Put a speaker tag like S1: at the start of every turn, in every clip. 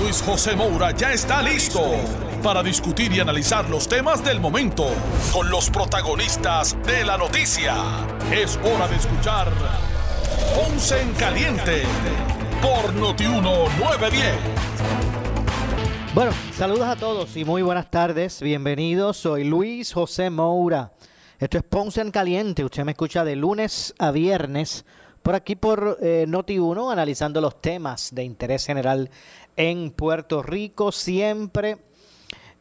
S1: Luis José Moura ya está listo para discutir y analizar los temas del momento con los protagonistas de la noticia. Es hora de escuchar Ponce en Caliente por Notiuno 910.
S2: Bueno, saludos a todos y muy buenas tardes. Bienvenidos. Soy Luis José Moura. Esto es Ponce en Caliente. Usted me escucha de lunes a viernes por aquí por eh, Noti1, analizando los temas de interés general en Puerto Rico, siempre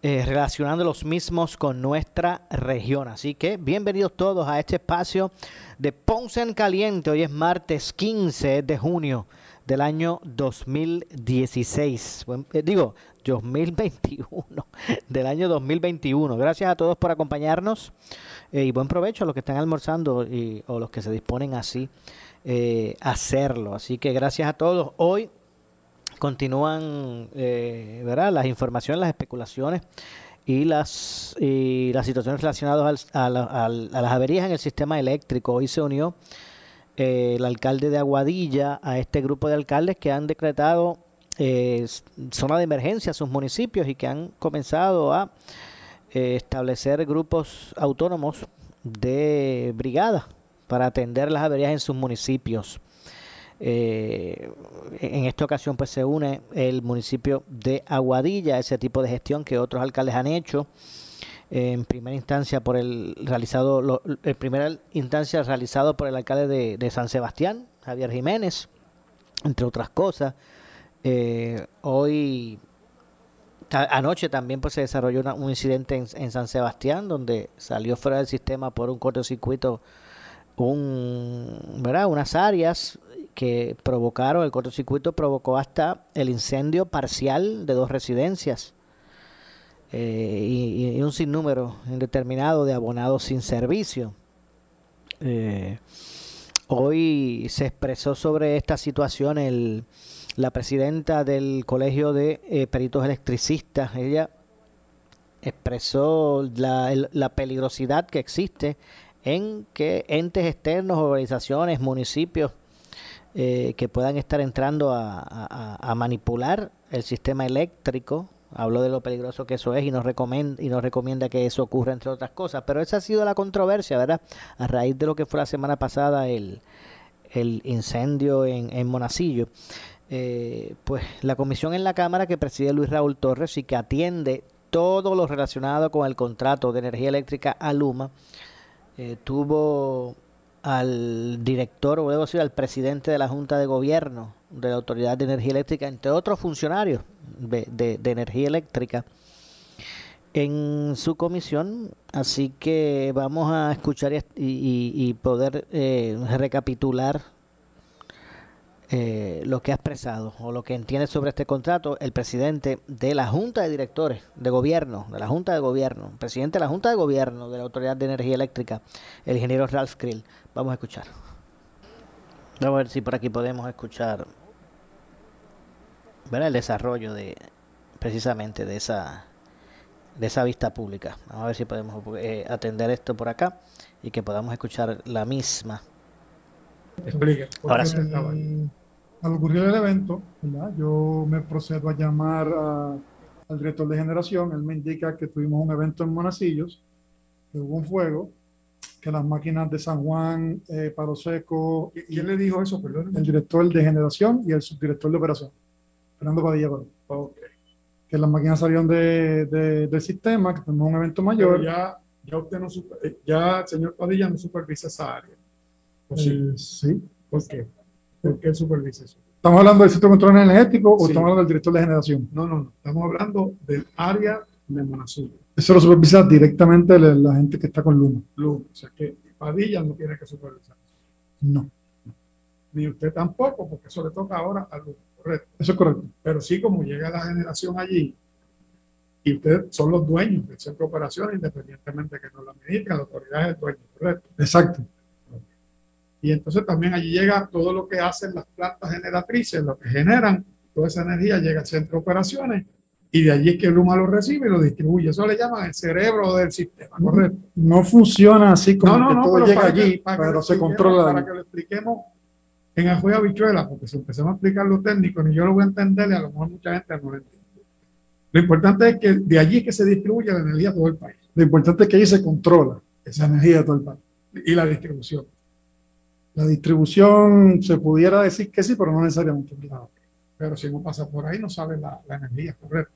S2: eh, relacionando los mismos con nuestra región. Así que bienvenidos todos a este espacio de Ponce en Caliente. Hoy es martes 15 de junio del año 2016. Eh, digo, 2021, del año 2021. Gracias a todos por acompañarnos eh, y buen provecho a los que están almorzando y, o los que se disponen así eh, hacerlo. Así que gracias a todos. Hoy continúan eh, ¿verdad? las informaciones, las especulaciones y las, y las situaciones relacionadas a, a, las averías en el sistema eléctrico. Hoy se unió el alcalde de Aguadilla a este grupo de alcaldes que han decretado eh, zona de emergencia a sus municipios y que han comenzado a eh, establecer grupos autónomos de brigada para atender las averías en sus municipios. Eh, en esta ocasión pues se une el municipio de Aguadilla ese tipo de gestión que otros alcaldes han hecho en primera instancia por el realizado en primera instancia realizado por el alcalde de, San Sebastián Javier Jiménez entre otras cosas eh, hoy, anoche también pues se desarrolló un incidente en, San Sebastián donde salió fuera del sistema por un cortocircuito un, ¿verdad? unas áreas que provocaron, el cortocircuito provocó hasta el incendio parcial de dos residencias eh, y, un sinnúmero indeterminado de abonados sin servicio. Eh, hoy se expresó sobre esta situación el la presidenta del Colegio de eh, Peritos Electricistas. Ella expresó la, la, peligrosidad que existe en que entes externos, organizaciones, municipios, eh, que puedan estar entrando a, manipular el sistema eléctrico. Habló de lo peligroso que eso es y nos, recomienda, y nos recomienda que eso ocurra, entre otras cosas. Pero esa ha sido la controversia, ¿verdad? A raíz de lo que fue la semana pasada el, el incendio en, en Monacillo. Eh, pues la comisión en la Cámara que preside Luis Raúl Torres y que atiende todo lo relacionado con el contrato de energía eléctrica a Luma, eh, tuvo al director, o debo decir, al presidente de la Junta de Gobierno de la Autoridad de Energía Eléctrica, entre otros funcionarios de, energía eléctrica, en su comisión. Así que vamos a escuchar y, poder eh, recapitular eh, lo que ha expresado o lo que entiende sobre este contrato el presidente de la Junta de Directores de Gobierno, de la Junta de Gobierno, presidente de la Junta de Gobierno de la Autoridad de Energía Eléctrica, el ingeniero Ralph Krill. Vamos a escuchar. Vamos a ver si por aquí podemos escuchar ver el desarrollo de precisamente de esa de esa vista pública. Vamos a ver si podemos eh, atender esto por acá y que podamos escuchar la misma.
S3: Explique. Ahora sí. Al ocurrir el evento, yo me procedo a llamar al director de generación. Él me indica que tuvimos un evento en Monacillos, que hubo un fuego, que las máquinas de San Juan, eh, Palo Seco.
S4: ¿Quién le dijo eso? Perdón.
S3: El director de generación y el subdirector de operación, Fernando Padilla. Que las máquinas salieron de, del sistema, que tuvimos un evento mayor.
S4: ya, ya usted no, eh, ya el señor Padilla no supervisa esa área.
S3: Sí. sí.
S4: ¿Por qué? ¿Por qué supervisa eso?
S3: ¿Estamos hablando del Centro de Control Energético o estamos hablando del director de generación?
S4: No, no, no. Estamos hablando del área de Monazul.
S3: Eso lo supervisa directamente la, gente que está con Luma.
S4: Luma. O sea que Padilla no tiene que supervisar.
S3: No.
S4: Ni usted tampoco, porque eso le toca ahora a Luma. Correcto.
S3: Eso es correcto.
S4: Pero sí, como llega la generación allí, y ustedes son los dueños del centro de operaciones, independientemente de que no la administre, la autoridad es el dueño, ¿correcto?
S3: Exacto.
S4: Y entonces también allí llega todo lo que hacen las plantas generatrices, lo que generan, toda esa energía llega al centro de operaciones y de allí es que Luma lo recibe y lo distribuye. Eso le llaman el cerebro del sistema, ¿correcto?
S3: No funciona así como
S4: No, no,
S3: que
S4: no,
S3: todo llega
S4: que-
S3: allí,
S4: para
S3: pero se controla.
S4: Para que lo expliquemos en el juego habichuela, porque si empezamos a explicar lo técnico, ni yo lo voy a entender y a lo mejor mucha gente no lo entiende. Lo importante es que de allí es que se distribuye la energía a todo el país
S3: Lo importante es que allí se controla esa energía de todo el país.
S4: y la distribución.
S3: La distribución se pudiera decir que sí, pero no necesariamente.
S4: Pero si no pasa por ahí, no sale la, la energía, ¿correcto?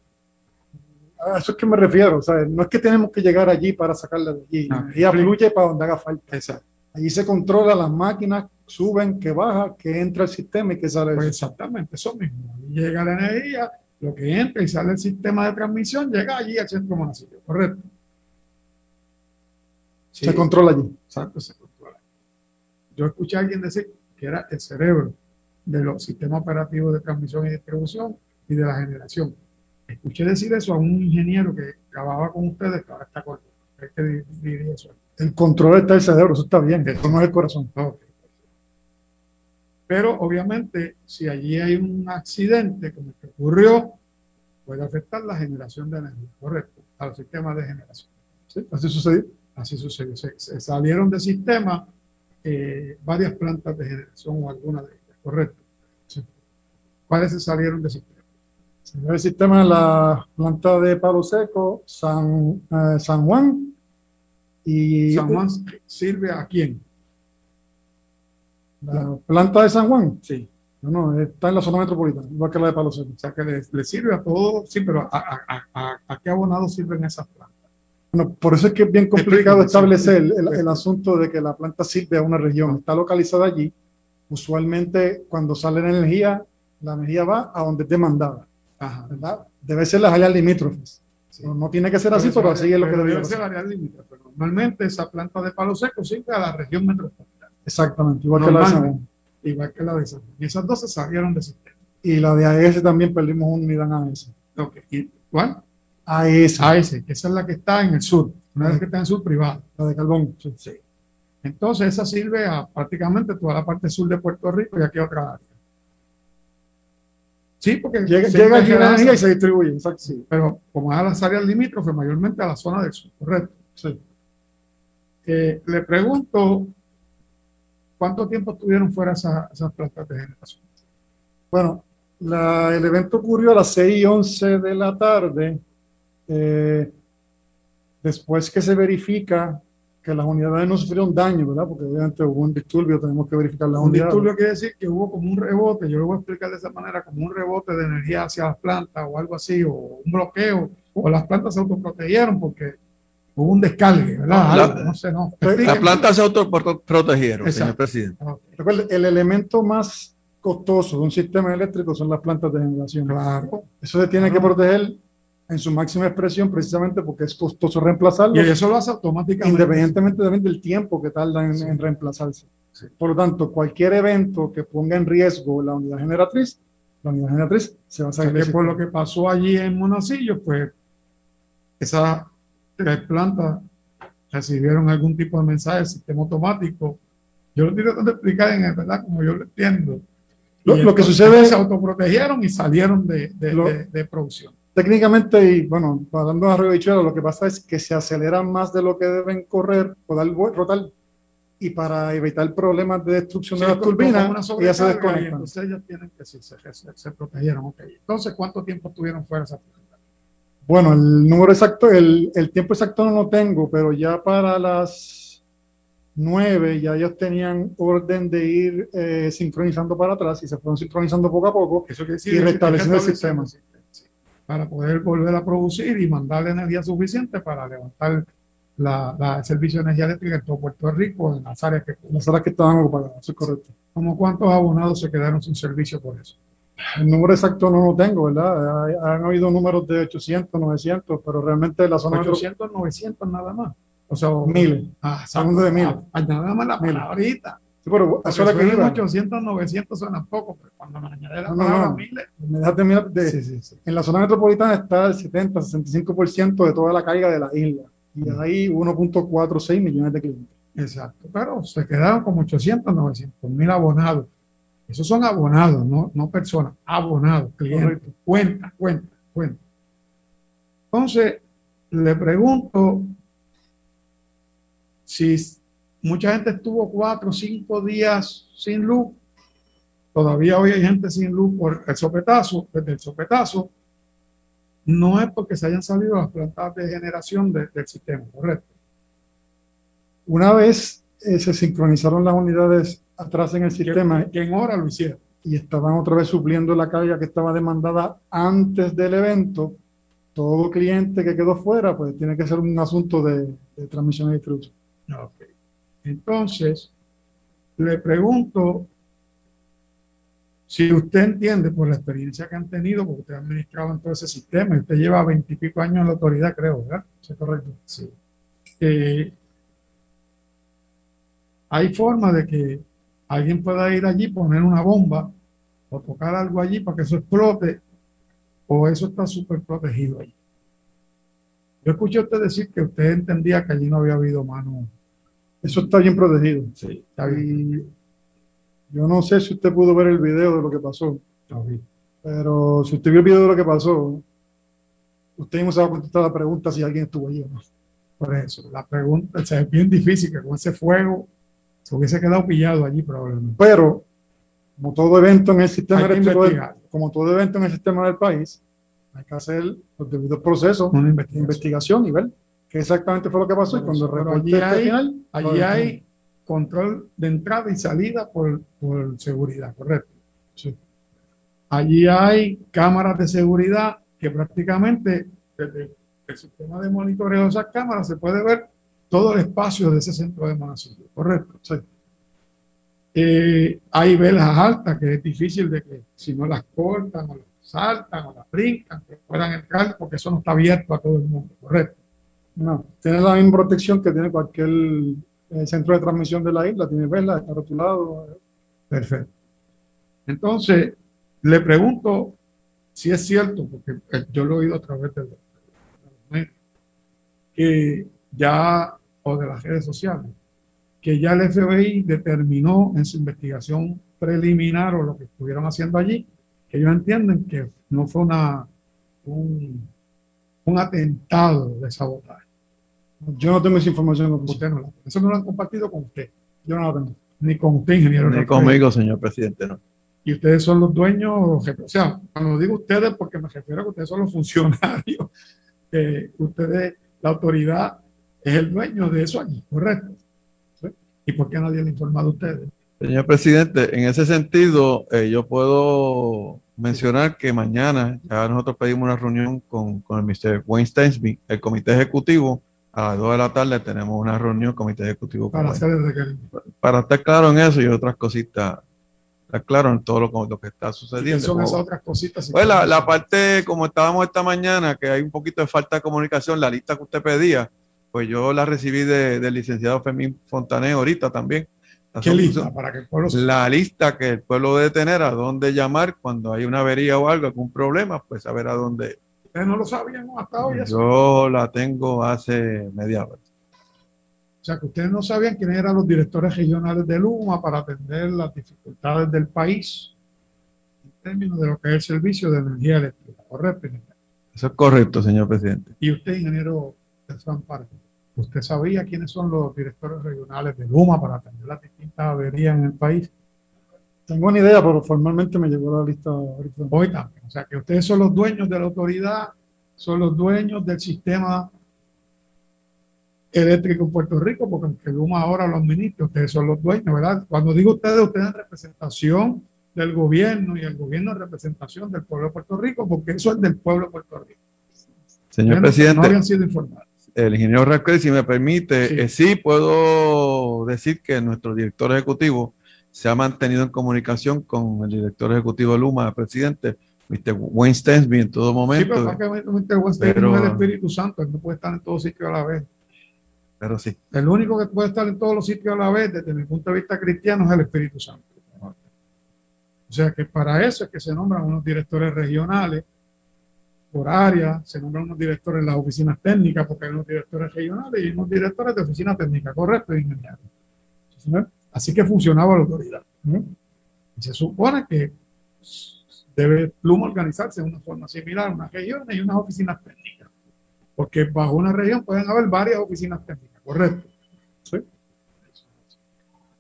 S3: A eso es que me refiero. O sea, no es que tenemos que llegar allí para sacarla de allí. La
S4: Ah,
S3: energía
S4: explica.
S3: fluye para donde haga falta.
S4: Exacto.
S3: Allí se controla las máquinas, suben, que baja, que entra el sistema y que sale.
S4: Pues exactamente, eso mismo. Llega la energía, lo que entra y sale el sistema de transmisión, llega allí al centro municipio, ¿correcto? Sí,
S3: Se controla allí.
S4: exacto, se controla. Yo escuché a alguien decir que era el cerebro de los sistemas operativos de transmisión y distribución y de la generación. Escuché decir eso a un ingeniero que trabajaba con ustedes, que ahora está diría eso.
S3: El control está el cerebro, eso está bien. Eso no es el corazón.
S4: Pero obviamente, si allí hay un accidente como el que ocurrió, puede afectar la generación de energía, correcto, a los sistemas de generación.
S3: ¿sí? Así sucedió.
S4: Así sucedió. Se, se salieron del sistema eh, varias plantas de generación o alguna de ellas, correcto. ¿Cuáles se salieron del sistema?
S3: Salió el sistema la planta de Palo Seco, San, eh, San Juan y
S4: San Juan sirve a quién?
S3: la planta de San Juan.
S4: Sí.
S3: No, no, está en la zona metropolitana, igual que la de Palo Seco.
S4: O sea, que le, le sirve a todo, sí, pero ¿a, a, a, a, qué abonado sirven esas plantas?
S3: Bueno, por eso es que es bien complicado establecer
S4: sí.
S3: el, el asunto de que la planta sirve a una región. Está localizada allí. Usualmente, cuando sale la energía, la energía va a donde es demandada.
S4: Ajá.
S3: ¿verdad? Debe ser las áreas limítrofes.
S4: Sí.
S3: No, tiene que ser así, pero así es lo que debería
S4: debe ser área límite, pero normalmente esa planta de palo seco sirve a la región metropolitana,
S3: Exactamente, igual que la de San
S4: igual que la de San. Y esas dos se salieron del sistema.
S3: Y la de AES también perdimos una unidad en AES.
S4: Ok. ¿Y cuál?
S3: AES,
S4: AS, que esa es la que está en el sur, una vez que está en el sur privado.
S3: la de Carbón. sí.
S4: Sí. Entonces esa sirve a prácticamente toda la parte sur de Puerto Rico y aquí otra área. Sí, porque
S3: Llega, allí la energía y se distribuye. Exacto.
S4: Sí, pero como es a las áreas limítrofes, mayormente a la zona del sur, correcto.
S3: Sí.
S4: Eh, le pregunto, ¿cuánto tiempo estuvieron fuera esas, esas plantas de generación?
S3: Bueno, la- el evento ocurrió a las 6 y 11 de la tarde. eh, después que se verifica que las unidades no sufrieron daño, ¿verdad? Porque obviamente hubo un disturbio, tenemos que verificar las
S4: Un
S3: unidades.
S4: disturbio quiere decir que hubo como un rebote, yo lo voy a explicar de esa manera, como un rebote de energía hacia las plantas o algo así, o un bloqueo, o las plantas se autoprotegieron porque hubo un descargue, ¿verdad?
S5: La-
S4: Algo, no sé, no.
S5: Las plantas se autoprotegieron,
S4: Exacto.
S5: señor presidente.
S4: Ok,
S3: Recuerde, el elemento más costoso de un sistema eléctrico son las plantas de generación.
S4: Claro.
S3: Eso se tiene que
S4: Ah.
S3: proteger en su máxima expresión precisamente porque es costoso reemplazarlo,
S4: Y eso lo hace automáticamente.
S3: independientemente también del tiempo que tarda en,
S4: Sí.
S3: en reemplazarse. Por lo tanto, cualquier evento que ponga en riesgo la unidad generatriz, la unidad generatriz se va a
S4: O sea,
S3: salir.
S4: que por lo que pasó allí en Monacillo, pues esas tres plantas recibieron algún tipo de mensaje del sistema automático. Yo lo tratando de explicar en verdad como yo lo entiendo.
S3: Lo- lo que sucede-
S4: se autoprotegieron y salieron de, de-
S3: Lo-
S4: de- de producción.
S3: Técnicamente, y bueno, hablando de arroyo bichuelo, lo que pasa es que se aceleran más de lo que deben correr o dar rotar y para evitar problemas de destrucción de
S4: Sí,
S3: las
S4: como-
S3: turbinas, ellas se
S4: y
S3: desconectan.
S4: Entonces ellas tienen que sí, se, se- se protegieron. ok. Entonces, ¿cuánto tiempo estuvieron fuera esas plantas?
S3: Bueno, el número exacto, el, el tiempo exacto no lo tengo, pero ya para las nueve ya ellos tenían orden de ir eh, sincronizando para atrás y se fueron sincronizando poco a poco.
S4: Eso quiere
S3: Y restableciendo el
S4: sí, para poder volver a producir y mandarle energía suficiente para levantar la, la- servicio de energía eléctrica en todo Puerto Rico, en las áreas que
S3: Las horas que estaban ocupadas, eso es correcto.
S4: como cuántos abonados se quedaron sin servicio por eso.
S3: El número exacto no lo tengo, ¿verdad? Hay- Han habido números de 800, 900, pero realmente la zona metro-
S4: 800, 900 nada más. O sea,
S3: miles.
S4: ah,
S3: Hablando de miles.
S4: ah, nada más la
S3: Miles.
S4: palabrita.
S3: Sí, pero eso es que
S4: 800, 900 suenan poco, pero cuando me añade la palabra miles.
S3: Me de, sí, sí. En la zona metropolitana está el 70, 65% de toda la carga de la isla. Y mm. hay 1.46 millones de clientes.
S4: Exacto, pero se quedaron como 800, 900 mil abonados. Esos son abonados, no, no personas, abonados, clientes. Cuenta, cuenta, cuenta. Entonces, le pregunto si mucha gente estuvo cuatro o cinco días sin luz, todavía hoy hay gente sin luz por el sopetazo, desde el sopetazo, no es porque se hayan salido las plantas de generación del sistema, correcto.
S3: Una vez eh, se sincronizaron las unidades atrás en el sistema.
S4: Que en hora lo hicieron.
S3: Y estaban otra vez supliendo la carga que estaba demandada antes del evento. Todo cliente que quedó fuera, pues tiene que ser un asunto de, transmisión y distribución.
S4: Entonces, le pregunto si usted entiende por la experiencia que han tenido, porque usted ha administrado en todo ese sistema, y usted lleva veintipico años en la autoridad, creo, ¿verdad? ¿Es correcto? Sí. Eh, hay forma de que alguien pueda ir allí, poner una bomba o tocar algo allí para que eso explote, o eso está súper protegido allí. Yo escuché a usted decir que usted entendía que allí no había habido mano.
S3: Eso está bien protegido.
S4: Sí, está bien.
S3: yo no sé si usted pudo ver el video de lo que pasó. Pero si usted vio el video de lo que pasó, usted mismo se va a contestar la pregunta si alguien estuvo allí o no.
S4: Por eso, la pregunta es bien difícil que con ese fuego se hubiese quedado pillado allí probablemente.
S3: Pero, como todo evento en el sistema como todo evento en el sistema del país, hay que hacer los debidos procesos
S4: de investigación.
S3: y ver qué exactamente fue lo que pasó. y cuando
S4: allí hay, allí hay control de entrada y salida por, por seguridad, correcto. Sí. Allí hay cámaras de seguridad que prácticamente desde el sistema de monitoreo de esas cámaras se puede ver todo el espacio de ese centro de monasterio, correcto. Eh, hay velas altas que es difícil de que si no las cortan o las saltan o las brincan, que puedan entrar porque eso no está abierto a todo el mundo, correcto.
S3: No, tiene la misma protección que tiene cualquier eh, centro de transmisión de la isla, tiene velas, está rotulado.
S4: Perfecto. Entonces, le pregunto si es cierto, porque eh, yo lo he oído a través de los que ya o de las redes sociales, que ya el FBI determinó en su investigación preliminar o lo que estuvieron haciendo allí, que ellos entienden que no fue una, un, atentado de sabotaje.
S3: Yo no tengo esa información.
S4: Usted no Eso no lo han compartido con usted. Yo no la tengo. Ni con usted, ingeniero.
S5: Ni conmigo, señor presidente, no.
S4: Y ustedes son los dueños, o sea, cuando digo ustedes, porque me refiero a que ustedes son los funcionarios, que ustedes, la autoridad es el dueño de eso allí, ¿correcto? ¿Y por qué nadie le ha informado a ustedes?
S5: Señor presidente, en ese sentido, eh, yo puedo mencionar que mañana ya nosotros pedimos una reunión con, con el Mr. Wayne Stensby, el comité ejecutivo. A las 2 de la tarde tenemos una reunión comité ejecutivo.
S4: Para, hacer
S5: para estar claro en eso y otras cositas Está claro en todo lo, lo que está sucediendo.
S4: son esas otras cositas?
S5: Pues la, la, parte, como estábamos esta mañana, que hay un poquito de falta de comunicación, la lista que usted pedía, pues yo la recibí del licenciado Fermín Fontané ahorita también.
S4: La ¿Qué lista? Para que
S5: La lista que el pueblo debe tener, a dónde llamar cuando hay una avería o algo, algún problema, pues saber a dónde.
S4: ¿Ustedes no lo sabían hasta hoy?
S5: Yo la tengo hace media hora.
S4: O sea, que ustedes no sabían quiénes eran los directores regionales de Luma para atender las dificultades del país en términos de lo que es el servicio de energía eléctrica, ¿correcto?
S5: Eso es correcto, señor presidente.
S4: ¿Y usted, ingeniero ¿Usted sabía quiénes son los directores regionales de Luma para atender las distintas averías en el país?
S3: Tengo una idea, pero formalmente me llegó la lista
S4: ahorita. Hoy también. O sea, que ustedes son los dueños de la autoridad, son los dueños del sistema eléctrico en Puerto Rico, porque aunque Luma ahora lo administra, ustedes son los dueños, ¿verdad? Cuando digo ustedes, ustedes en representación del gobierno y el gobierno en representación del pueblo de Puerto Rico, porque eso es del pueblo de Puerto Rico.
S5: Señor presidente.
S4: habían sido informados.
S5: El ingeniero Rasclay, si me permite, sí. Eh, sí. puedo decir que nuestro director ejecutivo se ha mantenido en comunicación con el director ejecutivo de Luma, el presidente, Mr. Wayne Stensby, en todo momento.
S4: Sí, pero Mr. Wayne Stensby es el Espíritu Santo, él no puede estar en todo sitio a la vez.
S5: Pero sí.
S4: El único que puede estar en todos los sitios a la vez, desde mi punto de vista cristiano, es el Espíritu Santo. O sea que para eso es que se nombran unos directores regionales por área, se nombran unos directores en las oficinas técnicas, porque hay unos directores regionales y unos directores de oficina técnica, correcto, ingeniero. Así que funcionaba la autoridad. Se supone que debe Pluma organizarse de una forma similar, unas regiones y unas oficinas técnicas. Porque bajo una región pueden haber varias oficinas técnicas, correcto.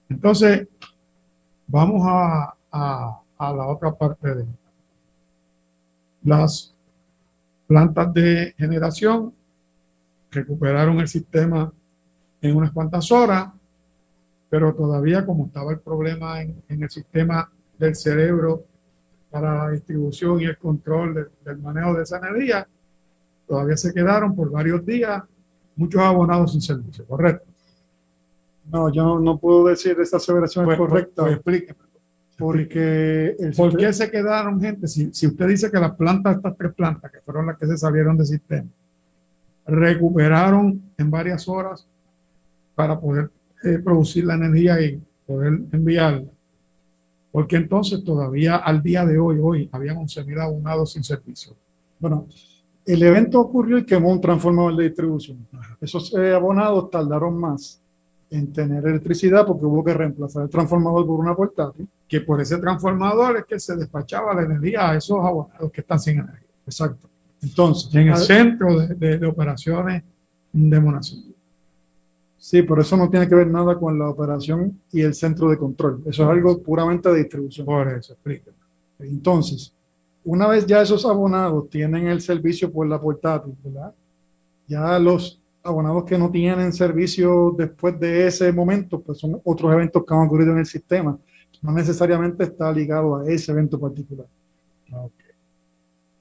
S4: Entonces, vamos a, a, la otra parte de las plantas de generación recuperaron el sistema en unas cuantas horas, pero todavía como estaba el problema en, el sistema del cerebro para la distribución y el control del manejo de esa energía, todavía se quedaron por varios días muchos abonados sin servicio, ¿correcto?
S3: No, yo no, puedo decir esa aseveración es pues, pues, correcta.
S4: Pues, explíqueme.
S3: Porque
S4: ¿Por qué se quedaron gente? Si, si usted dice que las plantas, estas tres plantas, que fueron las que se salieron del sistema, recuperaron en varias horas para poder eh, producir la energía y poder enviarla. Porque entonces todavía al día de hoy, hoy, habían 11.000 abonados sin servicio.
S3: Bueno, el evento ocurrió y quemó un transformador de distribución. Esos eh, abonados tardaron más en tener electricidad porque hubo que reemplazar el transformador por una portátil.
S4: Que por ese transformador es que se despachaba la energía a esos abonados que están sin energía.
S3: Exacto.
S4: Entonces, en el centro de, operaciones de Monacillo.
S3: Sí, pero eso no tiene que ver nada con la operación y el centro de control. Eso es algo puramente de distribución.
S4: Por eso, explíqueme.
S3: Entonces, una vez ya esos abonados tienen el servicio por la portátil, ¿verdad? Ya los abonados que no tienen servicio después de ese momento, pues son otros eventos que han ocurrido en el sistema. No necesariamente está ligado a ese evento particular.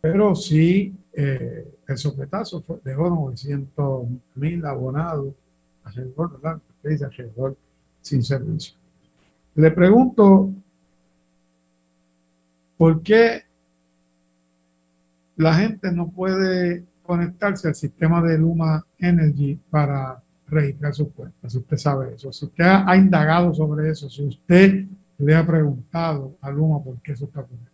S4: Pero sí, eh, el sopletazo fue, dejó 900 mil abonados alrededor, ¿verdad? alrededor sin servicio. Le pregunto, ¿por qué la gente no puede conectarse al sistema de Luma Energy para registrar sus cuentas, si usted sabe eso, si usted ha, indagado sobre eso, si usted le ha preguntado a Luma por qué eso está ocurriendo.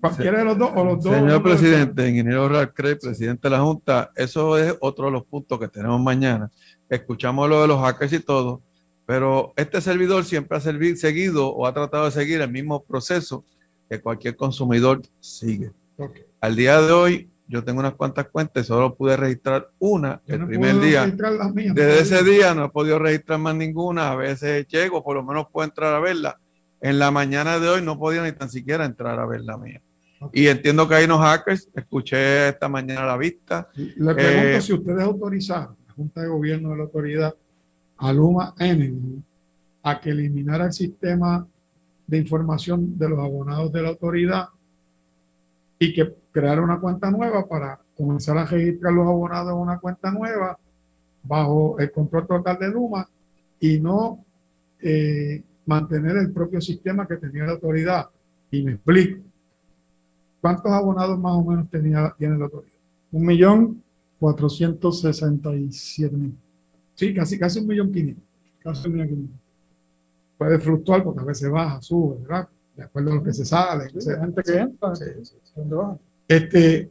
S5: cualquiera de los dos o los dos. Señor presidente, ingeniero Ralcre, presidente de la Junta, eso es otro de los puntos que tenemos mañana. Escuchamos lo de los hackers y todo, pero este servidor siempre ha seguido o ha tratado de seguir el mismo proceso que cualquier consumidor sigue. Al día de hoy, yo tengo unas cuantas cuentas y solo pude registrar una el primer día. Desde ese día no he podido registrar más ninguna. A veces llego, por lo menos puedo entrar a verla. En la mañana de hoy no podía ni tan siquiera entrar a ver la mía. Y entiendo que hay unos hackers. Escuché esta mañana la vista.
S4: Le pregunto eh, si ustedes autorizaron, la Junta de Gobierno de la Autoridad, a Luma Energy, a que eliminara el sistema de información de los abonados de la autoridad y que crear una cuenta nueva para comenzar a registrar los abonados en una cuenta nueva bajo el control total de Luma y no eh, mantener el propio sistema que tenía la autoridad. Y me explico. ¿Cuántos abonados más o menos tenía, tiene la autoridad?
S3: Un millón cuatrocientos sesenta y siete mil.
S4: Sí, casi, casi un millón quinientos. Casi un millón quinientos. Puede fluctuar porque a veces baja, sube, ¿verdad? De acuerdo a lo que se sale.
S3: gente que entra,
S4: ¿dónde baja? Este,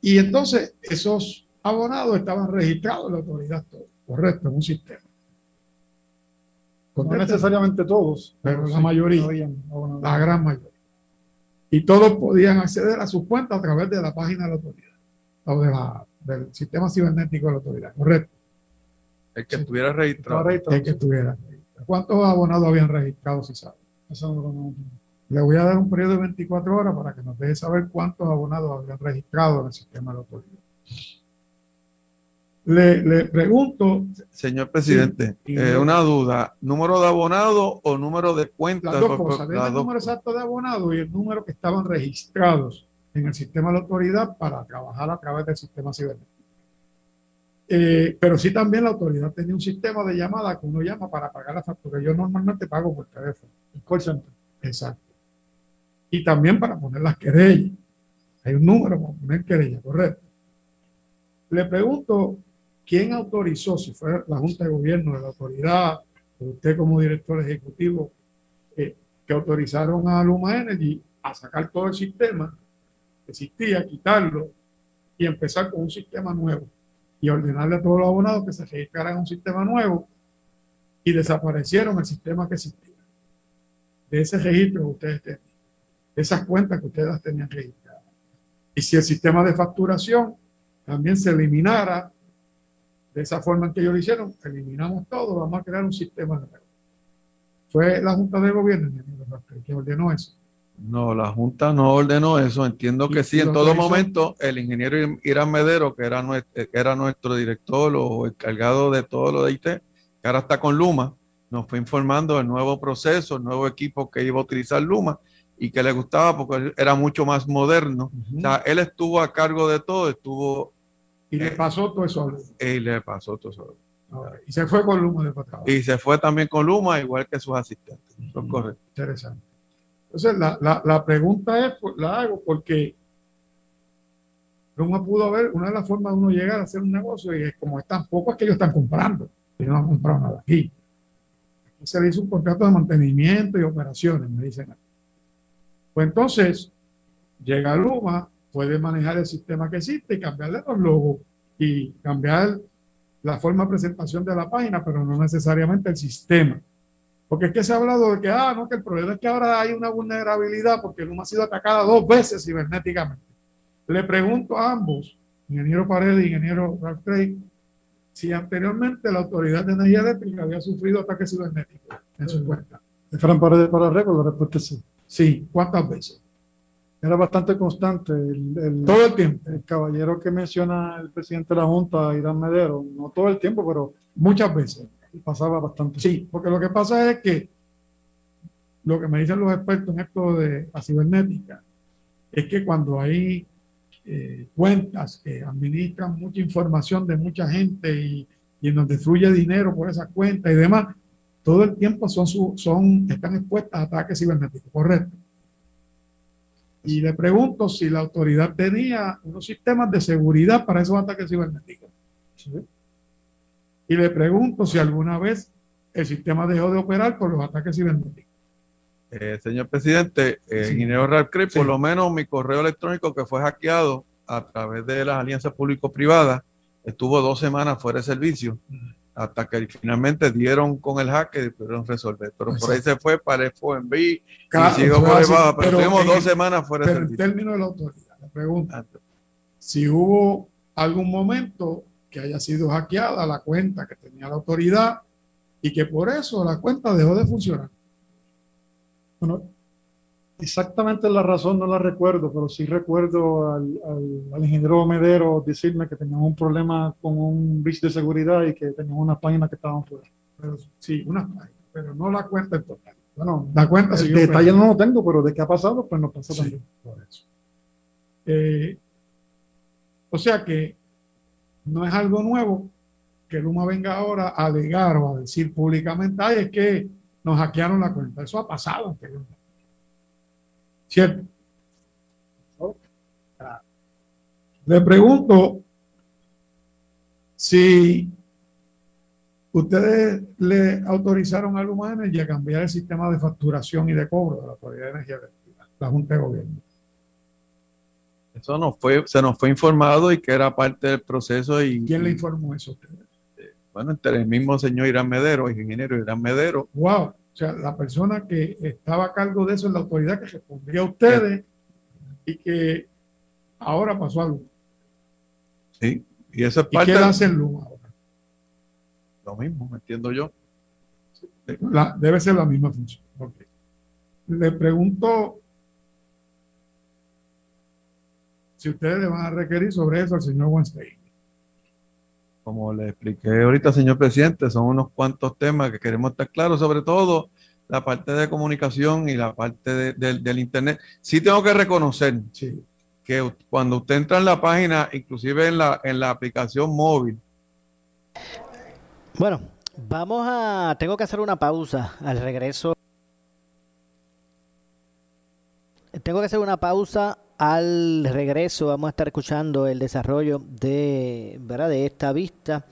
S4: y entonces esos abonados estaban registrados en la autoridad, correcto, en un sistema.
S3: No necesariamente todos,
S4: pero la mayoría, la gran mayoría. Y todos podían acceder a sus cuentas a través de la página de la autoridad, o de la, del sistema cibernético de la autoridad, correcto.
S5: El que estuviera registrado.
S4: El que estuviera ¿Cuántos abonados habían registrado, si sabe? Le voy a dar un periodo de 24 horas para que nos deje saber cuántos abonados habían registrado en el sistema de la autoridad. Le, pregunto.
S5: Señor presidente, eh, una duda: ¿número de abonados o número de cuentas?
S4: Las dos cosas: el número exacto de abonados y el número que estaban registrados en el sistema de la autoridad para trabajar a través del sistema cibernético. Eh, pero sí también la autoridad tenía un sistema de llamada que uno llama para pagar la factura. Yo normalmente pago por teléfono, el call center. Exacto y también para poner las querellas. Hay un número para poner querella, correcto. Le pregunto ¿quién autorizó, si fue la Junta de Gobierno de la autoridad, o usted como director ejecutivo, eh, que autorizaron a Luma Energy a sacar todo el sistema que existía, quitarlo y empezar con un sistema nuevo y ordenarle a todos los abonados que se registraran un sistema nuevo y desaparecieron el sistema que existía. De ese registro que ustedes tenían, de esas cuentas que ustedes tenían registradas. Y si el sistema de facturación también se eliminara de esa forma en que ellos lo hicieron, eliminamos todo, vamos a crear un sistema nuevo. Fue la Junta de Gobierno que ordenó eso.
S5: No, la Junta no ordenó eso. Entiendo que sí, en todo momento el ingeniero Irán Medero, que era, nuestro, era nuestro director o encargado de todo lo de IT, que ahora está con Luma, nos fue informando del nuevo proceso, el nuevo equipo que iba a utilizar Luma y que le gustaba porque era mucho más moderno. O sea, él estuvo a cargo de todo, estuvo...
S4: Y le pasó todo eso.
S5: Y le pasó todo eso.
S4: Y se fue con Luma de
S5: Y se fue también con Luma, igual que sus asistentes. correcto.
S4: Interesante. Entonces, la, la, la, pregunta es, pues, la hago porque Luma pudo haber, una de las formas de uno llegar a hacer un negocio y es como están pocos que ellos están comprando. Ellos no han comprado nada aquí. Se le hizo un contrato de mantenimiento y operaciones, me dicen. Pues entonces, llega Luma, puede manejar el sistema que existe y cambiarle los logos y cambiar la forma de presentación de la página, pero no necesariamente el sistema. Porque es que se ha hablado de que, ah, no, que el problema es que ahora hay una vulnerabilidad porque Luma ha sido atacada dos veces cibernéticamente. Le pregunto a ambos, ingeniero Paredes y ingeniero Ralph Craig, si anteriormente la Autoridad de Energía Eléctrica había sufrido ataques cibernéticos en su cuenta.
S3: De Fran Paredes para récord, la respuesta es sí.
S4: Sí, ¿cuántas veces?
S3: Era bastante constante. El,
S4: todo el tiempo.
S3: El caballero que menciona el presidente de la Junta, Irán Medero, no todo el tiempo, pero
S4: muchas veces.
S3: Pasaba bastante.
S4: Sí, porque lo que pasa es que lo que me dicen los expertos en esto de la cibernética es que cuando hay eh, cuentas que administran mucha información de mucha gente y, y nos destruye dinero por esas cuentas y demás, todo el tiempo son, son, están expuestas a ataques cibernéticos, correcto. Y le pregunto si la autoridad tenía unos sistemas de seguridad para esos ataques cibernéticos. Y le pregunto si alguna vez el sistema dejó de operar por los ataques cibernéticos.
S5: Eh, señor presidente, eh, ingeniero Ralph por lo menos mi correo electrónico que fue hackeado a través de las alianzas público-privadas estuvo dos semanas fuera de servicio hasta que finalmente dieron con el hack y pudieron resolver. Pero por ahí se fue para el FOMB y siguió por ahí Pero, pero tuvimos dos semanas fuera
S4: de servicio. en términos de la autoridad, le pregunta si hubo algún momento que haya sido hackeada la cuenta que tenía la autoridad y que por eso la cuenta dejó de funcionar.
S3: Bueno, exactamente la razón no la recuerdo, pero sí recuerdo al, al, ingeniero Medero decirme que tenían un problema con un bridge de seguridad y que tenían unas páginas que estaban fuera.
S4: Pero, sí, unas páginas, pero no la cuenta en total. Bueno, la cuenta
S3: El detalle no lo tengo, pero de qué ha pasado, pues no pasa también.
S4: Por eso. Eh, o sea que no es algo nuevo que Luma venga ahora a alegar o a decir públicamente, ay, es que nos hackearon la cuenta. Eso ha pasado anteriormente. ¿Cierto? Le pregunto si ustedes le autorizaron a Luma Energy a cambiar el sistema de facturación y de cobro de la Autoridad de Energía Eléctrica, la Junta de Gobierno.
S5: Eso nos fue, se nos fue informado y que era parte del proceso. y
S4: ¿Quién le informó eso?
S5: Bueno, entre el mismo señor Irán Medero, ingeniero Irán Medero.
S4: ¡Wow! O sea, la persona que estaba a cargo de eso es la autoridad que respondía a ustedes y que ahora pasó algo.
S5: Sí, y eso es parte.
S4: ¿Y qué hace Luma ahora?
S5: Lo mismo, me entiendo yo.
S4: debe ser la misma función. Le pregunto si ustedes le van a requerir sobre eso al señor Weinstein.
S5: Como le expliqué ahorita, señor presidente, son unos cuantos temas que queremos estar claros, sobre todo la parte de comunicación y la parte del Internet. Sí tengo que reconocer que cuando usted entra en la página, inclusive en la, en la aplicación móvil.
S2: Bueno, vamos a... Tengo que hacer una pausa al regreso. tengo que hacer una pausa. Al regreso vamos a estar escuchando el desarrollo de, ¿verdad? de esta vista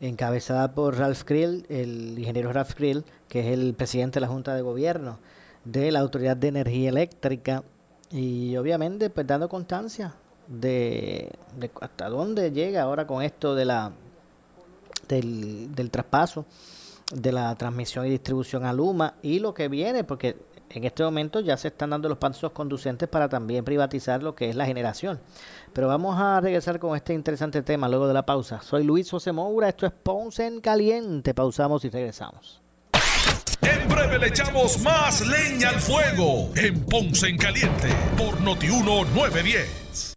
S2: encabezada por Ralph Krill, el ingeniero Ralph Krill, que es el presidente de la Junta de Gobierno de la Autoridad de Energía Eléctrica y obviamente pues dando constancia de, hasta dónde llega ahora con esto de la del, del traspaso de la transmisión y distribución a Luma y lo que viene, porque en este momento ya se están dando los pasos conducentes para también privatizar lo que es la generación. Pero vamos a regresar con este interesante tema luego de la pausa. Soy Luis José Moura, esto es Ponce en Caliente. Pausamos y regresamos.
S1: En breve le echamos más leña al fuego en Ponce en Caliente por Notiuno 910.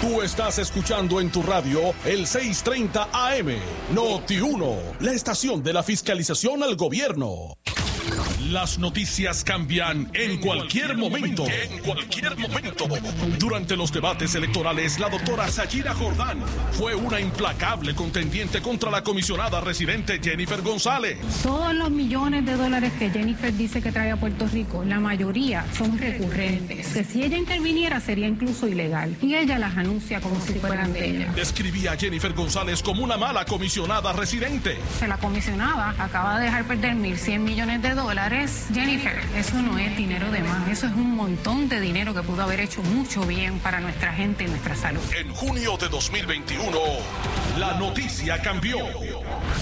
S1: Tú estás escuchando en tu radio el 630 AM, Noti 1, la estación de la fiscalización al gobierno. Las noticias cambian en cualquier momento. En cualquier momento. Durante los debates electorales, la doctora Sayira Jordán fue una implacable contendiente contra la comisionada residente Jennifer González.
S6: Todos los millones de dólares que Jennifer dice que trae a Puerto Rico, la mayoría son recurrentes. Que si ella interviniera sería incluso ilegal. Y ella las anuncia como si fueran de ella.
S1: Describía a Jennifer González como una mala comisionada residente.
S6: La comisionada acaba de dejar perder 1.100 millones de dólares Jennifer, eso no es dinero de más, eso es un montón de dinero que pudo haber hecho mucho bien para nuestra gente y nuestra salud.
S1: En junio de 2021, la noticia cambió.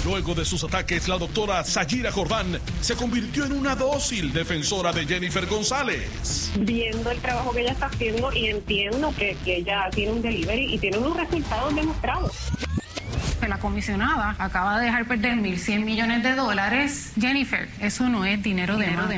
S1: Luego de sus ataques, la doctora Sayira Jordán se convirtió en una dócil defensora de Jennifer González.
S7: Viendo el trabajo que ella está haciendo y entiendo que, que ella tiene un delivery y tiene unos resultados demostrados
S6: la comisionada acaba de dejar perder 1.100 millones de dólares. Jennifer, eso no es dinero, de más.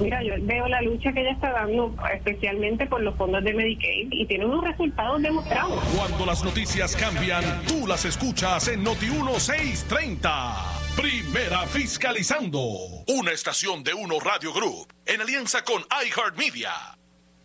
S7: Mira, yo veo la lucha que ella está dando, especialmente por los fondos de Medicaid, y tiene unos resultados demostrados.
S1: Cuando las noticias cambian, tú las escuchas en Noti 1630. Primera fiscalizando. Una estación de Uno Radio Group, en alianza con iHeartMedia.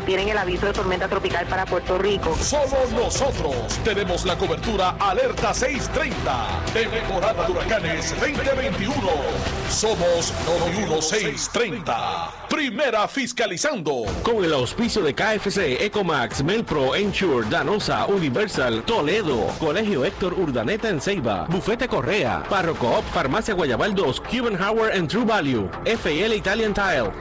S8: tienen el aviso de tormenta tropical para Puerto Rico.
S1: Somos nosotros tenemos la cobertura Alerta 630, temporada de huracanes 2021. Somos 630. Primera fiscalizando.
S9: Con el auspicio de KFC, Ecomax, Melpro, Ensure, Danosa, Universal, Toledo, Colegio Héctor Urdaneta en Ceiba, Bufete Correa, Parrocoop, Farmacia Guayabal 2, Cuban Howard and True Value, FL Italian Tile.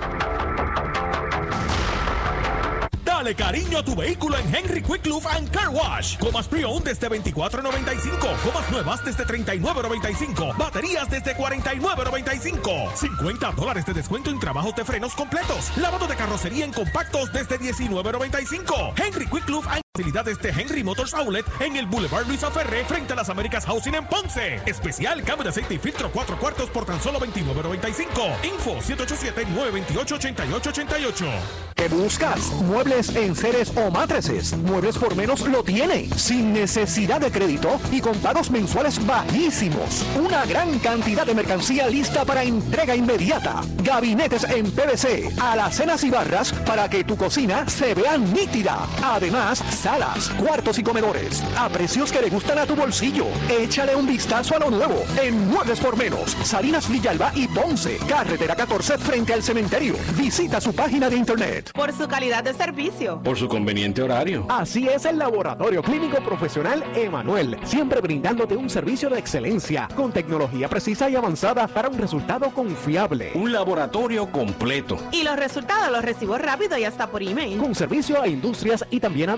S1: Dale cariño a tu vehículo en Henry Quick and Car Wash. Comas pre-owned desde $24.95. Comas nuevas desde $39.95. Baterías desde $49.95. 50 dólares de descuento en trabajos de frenos completos. Lavado de carrocería en compactos desde $19.95. Henry Quick and facilidades de Henry Motors Outlet en el Boulevard Luisa Ferré frente a las Américas Housing en Ponce. Especial cambio de aceite y filtro 4 cuartos por tan solo $29.95. Info 787-928-8888.
S10: ¿Qué buscas? Muebles en seres o matrices. Muebles por menos lo tiene. Sin necesidad de crédito y con pagos mensuales bajísimos. Una gran cantidad de mercancía lista para entrega inmediata. Gabinetes en PVC, alacenas y barras para que tu cocina se vea nítida. Además, salas, cuartos y comedores. A precios que le gustan a tu bolsillo. Échale un vistazo a lo nuevo en Muebles por Menos. Salinas Villalba y Ponce. Carretera 14 frente al cementerio. Visita su página de internet.
S11: Por su calidad de servicio.
S9: Por su conveniente horario.
S10: Así es el Laboratorio Clínico Profesional Emanuel. Siempre brindándote un servicio de excelencia. Con tecnología precisa y avanzada para un resultado confiable.
S9: Un laboratorio completo.
S11: Y los resultados los recibo rápido y hasta por email.
S10: Con servicio a industrias y también a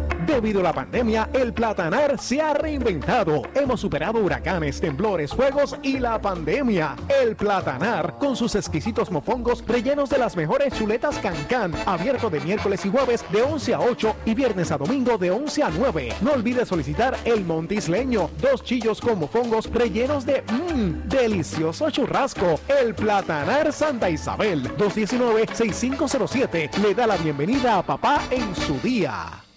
S10: Debido a la pandemia, el platanar se ha reinventado. Hemos superado huracanes, temblores, fuegos y la pandemia. El platanar, con sus exquisitos mofongos rellenos de las mejores chuletas cancán, abierto de miércoles y jueves de 11 a 8 y viernes a domingo de 11 a 9. No olvides solicitar el montisleño, dos chillos con mofongos rellenos de mmm, delicioso churrasco. El platanar Santa Isabel, 219-6507, le da la bienvenida a papá en su día.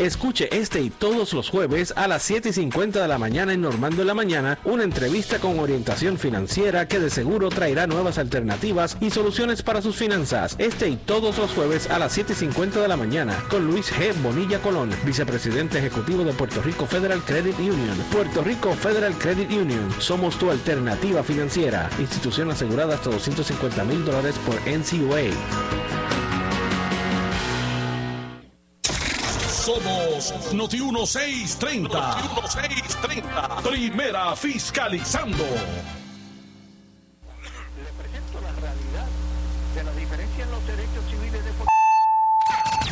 S9: Escuche este y todos los jueves a las 7 y 50 de la mañana en Normando en la Mañana una entrevista con orientación financiera que de seguro traerá nuevas alternativas y soluciones para sus finanzas. Este y todos los jueves a las 7 y 50 de la mañana con Luis G. Bonilla Colón, vicepresidente ejecutivo de Puerto Rico Federal Credit Union. Puerto Rico Federal Credit Union. Somos tu alternativa financiera. Institución asegurada hasta 250 mil dólares por NCUA.
S1: Somos Noti 1630. Noti 1630. Primera fiscalizando.
S12: Le presento la realidad de la diferencia en los derechos civiles de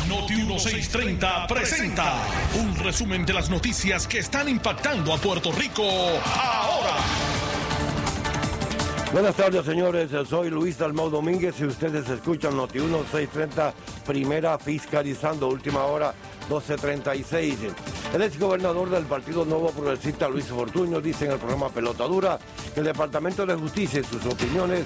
S1: Noti 1630 presenta un resumen de las noticias que están impactando a Puerto Rico ahora.
S13: Buenas tardes, señores. Soy Luis Dalmau Domínguez y ustedes escuchan Noti 1630, primera fiscalizando, última hora 1236. El ex gobernador del Partido Nuevo Progresista, Luis Fortuño, dice en el programa Pelotadura que el Departamento de Justicia y sus opiniones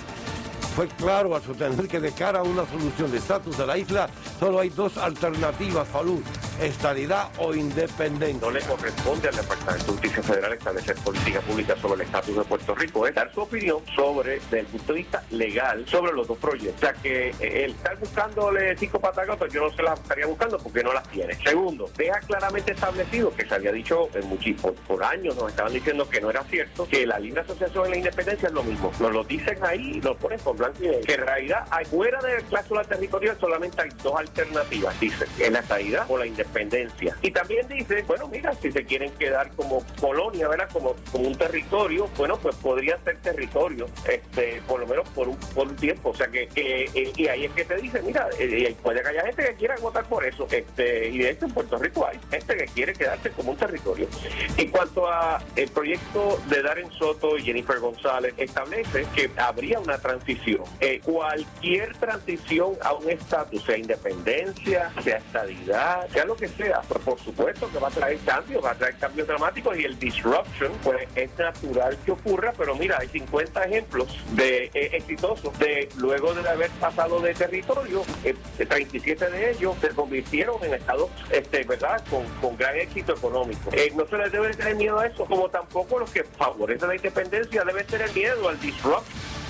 S13: fue claro al sostener que de cara a una solución de estatus de la isla, solo hay dos alternativas, Falú, estadidad o independencia.
S14: No le corresponde al Departamento de Justicia Federal establecer política pública sobre el estatus de Puerto Rico, es dar su opinión sobre, desde el punto de vista legal, sobre los dos proyectos. O sea que eh, el estar buscándole cinco patacas, pues yo no se las estaría buscando porque no las tiene. Segundo, deja claramente establecido que se había dicho en muchísimos, por años nos estaban diciendo que no era cierto, que la libre asociación y la independencia es lo mismo. Nos lo dicen ahí y lo ponen con Que en realidad, fuera del cláusula territorial solamente hay dos alternativas, dice, en la estadidad o la independencia. Y también dice, bueno, mira, si se quieren quedar como colonia, ¿verdad? Como, como un territorio, bueno, pues podría ser territorio, este, por lo menos por un, por un tiempo. O sea que, que eh, y ahí es que te dice, mira, eh, puede que haya gente que quiera votar por eso. Este, y de hecho en Puerto Rico hay gente que quiere quedarse como un territorio. En cuanto a el proyecto de Darren Soto y Jennifer González, establece que habría una transición. Eh, cualquier transición a un estatus, sea independencia, sea estadidad, sea lo que sea, pues por supuesto que va a traer cambios, va a traer cambios dramáticos y el disruption, pues es natural que ocurra, pero mira, hay 50 ejemplos de eh, exitosos de luego de haber pasado de territorio, eh, 37 de ellos se convirtieron en estados, este, ¿verdad?, con, con gran éxito económico. Eh, no se les debe tener miedo a eso, como tampoco los que favorecen la independencia deben tener miedo al disruption.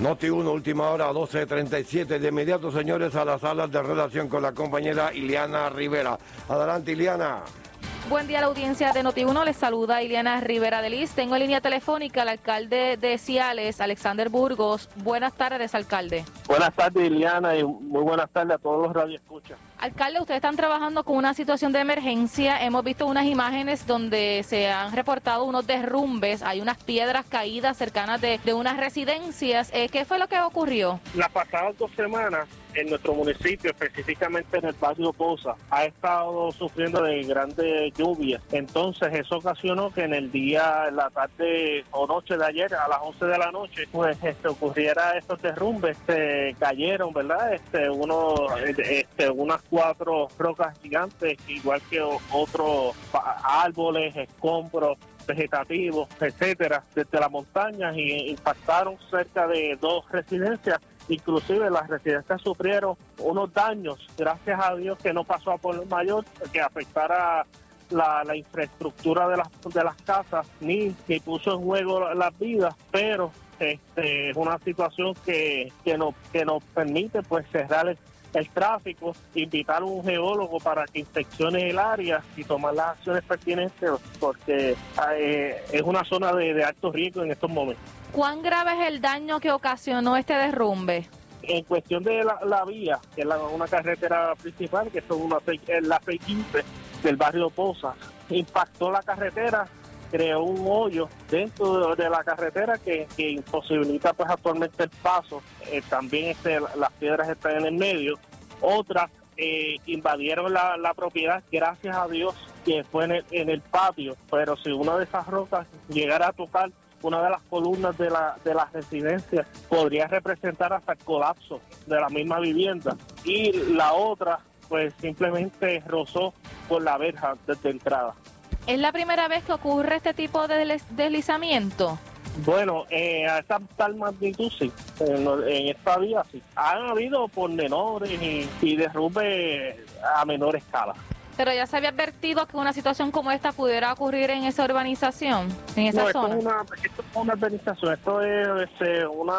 S13: Noti 1, última hora, 12.37. De inmediato, señores, a las salas de relación con la compañera Iliana Rivera. Adelante, Iliana.
S15: Buen día a la audiencia de Noti1. Les saluda Iliana Rivera de Liz. Tengo en línea telefónica al alcalde de Ciales, Alexander Burgos. Buenas tardes, alcalde.
S16: Buenas tardes, Iliana, y muy buenas tardes a todos los radioescuchas.
S15: Alcalde, ustedes están trabajando con una situación de emergencia. Hemos visto unas imágenes donde se han reportado unos derrumbes. Hay unas piedras caídas cercanas de, de unas residencias. Eh, ¿Qué fue lo que ocurrió?
S16: Las pasadas dos semanas en nuestro municipio, específicamente en el barrio Poza, ha estado sufriendo de grandes lluvias. Entonces eso ocasionó que en el día, en la tarde o noche de ayer, a las 11 de la noche, pues este, ocurriera estos derrumbes. Se cayeron, ¿verdad? Este, uno, este, unas cuatro rocas gigantes, igual que otros árboles, escombros vegetativos, etcétera, desde las montañas y impactaron cerca de dos residencias. Inclusive las residencias sufrieron unos daños, gracias a Dios que no pasó a Pueblo Mayor, que afectara la, infraestructura de las, de las casas, ni, ni puso en juego las vidas, pero este, es una situación que, que, nos, que nos permite pues cerrar el tráfico, invitar a un geólogo para que inspeccione el área y tomar las acciones pertinentes porque eh, es una zona de, alto riesgo en estos momentos.
S15: ¿Cuán grave es el daño que ocasionó este derrumbe?
S16: En cuestión de la, vía, que es una carretera principal, que es una, la 615 del barrio Poza, impactó la carretera creó un hoyo dentro de, la carretera que, imposibilita pues actualmente el paso. Eh, también este, las piedras están en el medio. Otras eh, invadieron la, propiedad, gracias a Dios, que fue en el, en el patio. Pero si una de esas rocas llegara a tocar una de las columnas de la, de la residencia, podría representar hasta el colapso de la misma vivienda. Y la otra, pues simplemente rozó por la verja desde entrada.
S15: ¿Es la primera vez que ocurre este tipo de deslizamiento?
S16: Bueno, eh, a esta tal magnitud sí, en, esta vía sí. Han habido por menores y, y derrumbes a menor escala.
S15: Pero ya se había advertido que una situación como esta pudiera ocurrir en esa urbanización, en esa zona.
S16: Esto es, una, esto es una urbanización, esto es, este, una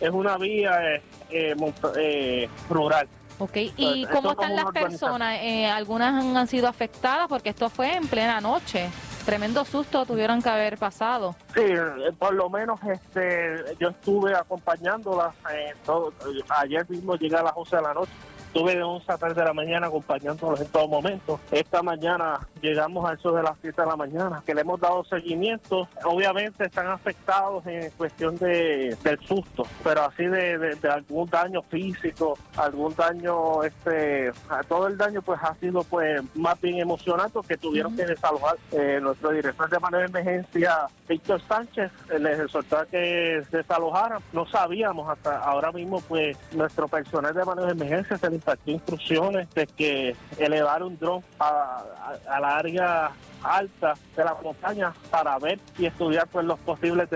S16: es una vía eh, eh, rural.
S15: Ok, ¿y cómo están las personas? Eh, ¿Algunas han, sido afectadas? Porque esto fue en plena noche. Tremendo susto tuvieron que haber pasado.
S16: Sí, eh, por lo menos este, yo estuve acompañándolas. Eh, todo, ayer mismo llegué a las 11 de la noche Estuve de 11 a 3 de la mañana acompañándolos en todo momento. Esta mañana llegamos a eso de las 7 de la mañana, que le hemos dado seguimiento. Obviamente están afectados en cuestión de, del susto, pero así de, algún daño físico, algún daño, este, todo el daño pues ha sido pues más bien emocionante que tuvieron que desalojar. Eh, nuestro director de manejo de emergencia, Víctor Sánchez, les exhortó a que desalojaran. No sabíamos hasta ahora mismo pues nuestro personal de manejo de emergencia se instrucciones de que elevar un dron a, la área alta de la montaña para ver y estudiar pues los posibles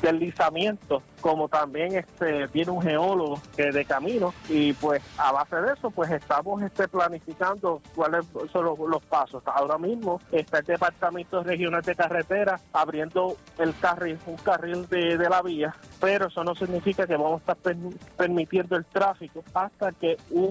S16: deslizamientos como también este viene un geólogo que de camino y pues a base de eso pues estamos este planificando cuáles son los, pasos. Ahora mismo está el departamento regional de carretera abriendo el carril un carril de, de la vía pero eso no significa que vamos a estar permitiendo el tráfico hasta que un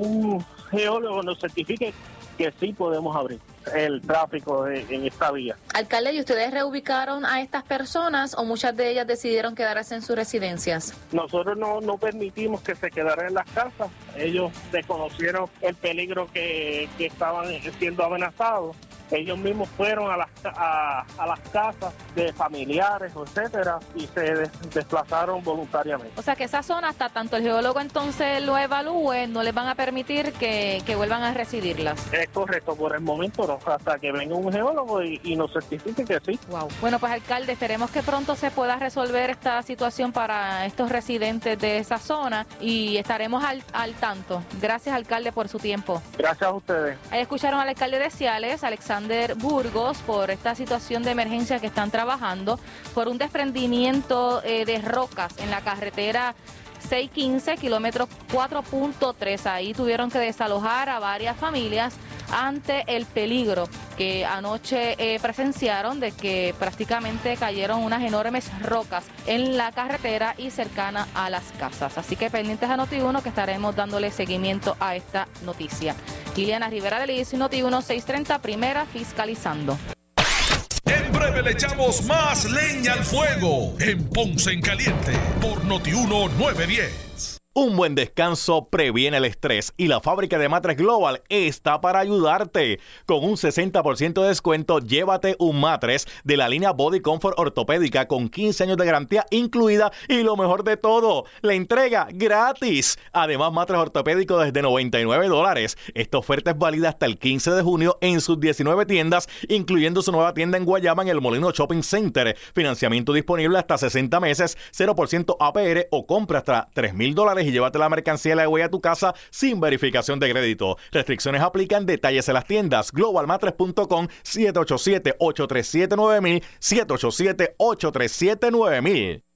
S16: geólogo nos certifique que sí podemos abrir el tráfico en esta vía.
S15: Alcalde, ¿y ustedes reubicaron a estas personas o muchas de ellas decidieron quedarse en sus residencias?
S16: Nosotros no, no permitimos que se quedaran en las casas. Ellos desconocieron el peligro que, que estaban siendo amenazados ellos mismos fueron a las, a, las casas de familiares, etcétera, y se desplazaron voluntariamente.
S15: O sea que esa zona, hasta tanto el geólogo entonces lo evalúe, no les van a permitir que, vuelvan a residirlas.
S16: Es correcto, por el momento no, hasta que venga un geólogo y, nos certifique que sí.
S15: Wow. Bueno, pues alcalde, esperemos que pronto se pueda resolver esta situación para estos residentes de esa zona y estaremos al, al tanto. Gracias, alcalde, por su tiempo.
S16: Gracias a ustedes.
S15: Ahí escucharon al alcalde de Ciales, Alexander Burgos por esta situación de emergencia que están trabajando por un desprendimiento eh, de rocas en la carretera 615, kilómetro 4.3. Ahí tuvieron que desalojar a varias familias ante el peligro que anoche eh, presenciaron de que prácticamente cayeron unas enormes rocas en la carretera y cercana a las casas. Así que pendientes a Noti1 que estaremos dándole seguimiento a esta noticia. Liliana Rivera de Liz, Noti1 630, primera fiscalizando.
S1: En breve le echamos más leña al fuego en Ponce en Caliente por Noti1 910.
S17: Un buen descanso previene el estrés y la fábrica de matres Global está para ayudarte. Con un 60% de descuento, llévate un matres de la línea Body Comfort ortopédica con 15 años de garantía incluida y lo mejor de todo, la entrega gratis. Además, matres ortopédicos desde 99 dólares. Esta oferta es válida hasta el 15 de junio en sus 19 tiendas, incluyendo su nueva tienda en Guayama en el Molino Shopping Center. Financiamiento disponible hasta 60 meses, 0% APR o compra hasta 3 mil dólares y llévate la mercancía de la a tu casa sin verificación de crédito. Restricciones aplican, detalles en las tiendas globalmatres.com 787-837-9000, 787-837-9000.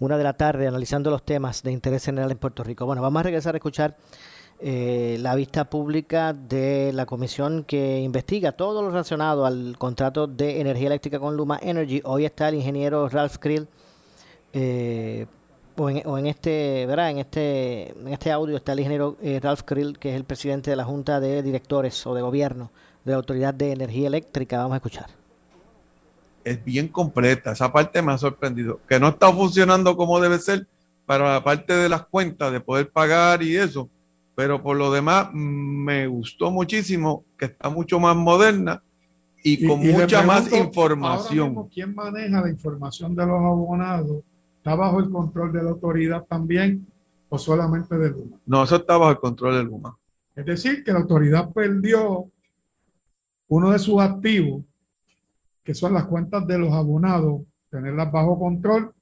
S2: una de la tarde, analizando los temas de interés general en Puerto Rico. Bueno, vamos a regresar a escuchar eh, la vista pública de la comisión que investiga todo lo relacionado al contrato de energía eléctrica con Luma Energy. Hoy está el ingeniero Ralph Krill. Eh, o en, o en, este, ¿verdad? En este, en este audio está el ingeniero eh, Ralph Krill, que es el presidente de la Junta de Directores o de Gobierno de la Autoridad de Energía Eléctrica. Vamos a escuchar.
S5: Es bien completa. Esa parte me ha sorprendido. Que no está funcionando como debe ser para la parte de las cuentas, de poder pagar y eso. Pero por lo demás, me gustó muchísimo que está mucho más moderna y, con
S4: y
S5: mucha más información.
S4: mismo, ¿Quién maneja la información de los abonados? ¿Está bajo el control de la autoridad también o solamente de Luma?
S5: No, eso está bajo el control del Luma.
S4: Es decir, que la autoridad perdió uno de sus activos, que son las cuentas de los abonados, tenerlas bajo control,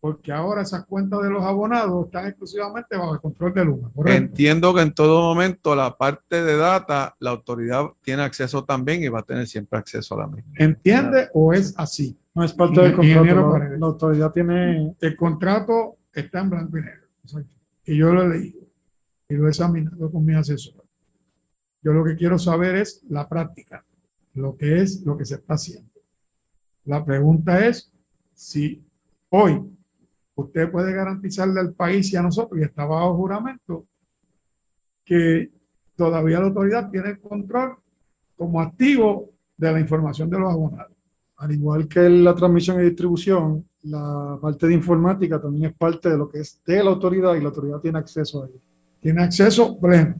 S4: porque ahora esas cuentas de los abonados están exclusivamente bajo el control de Luma. ¿correcto?
S5: Entiendo que en todo momento la parte de data, la autoridad tiene acceso también y va a tener siempre acceso a la misma.
S4: ¿Entiende o es así?
S3: No es parte del contrato. La autoridad tiene.
S4: El contrato está en blanco y negro. Y yo lo he leído y lo he examinado con mi asesor. Yo lo que quiero saber es la práctica, lo que es lo que se está haciendo. La pregunta es si hoy usted puede garantizarle al país y a nosotros, y está bajo juramento, que todavía la autoridad tiene el control como activo de la información de los abonados.
S3: Al igual que la transmisión y distribución, la parte de informática también es parte de lo que es de la autoridad y la autoridad tiene acceso a ella.
S4: Tiene acceso pleno.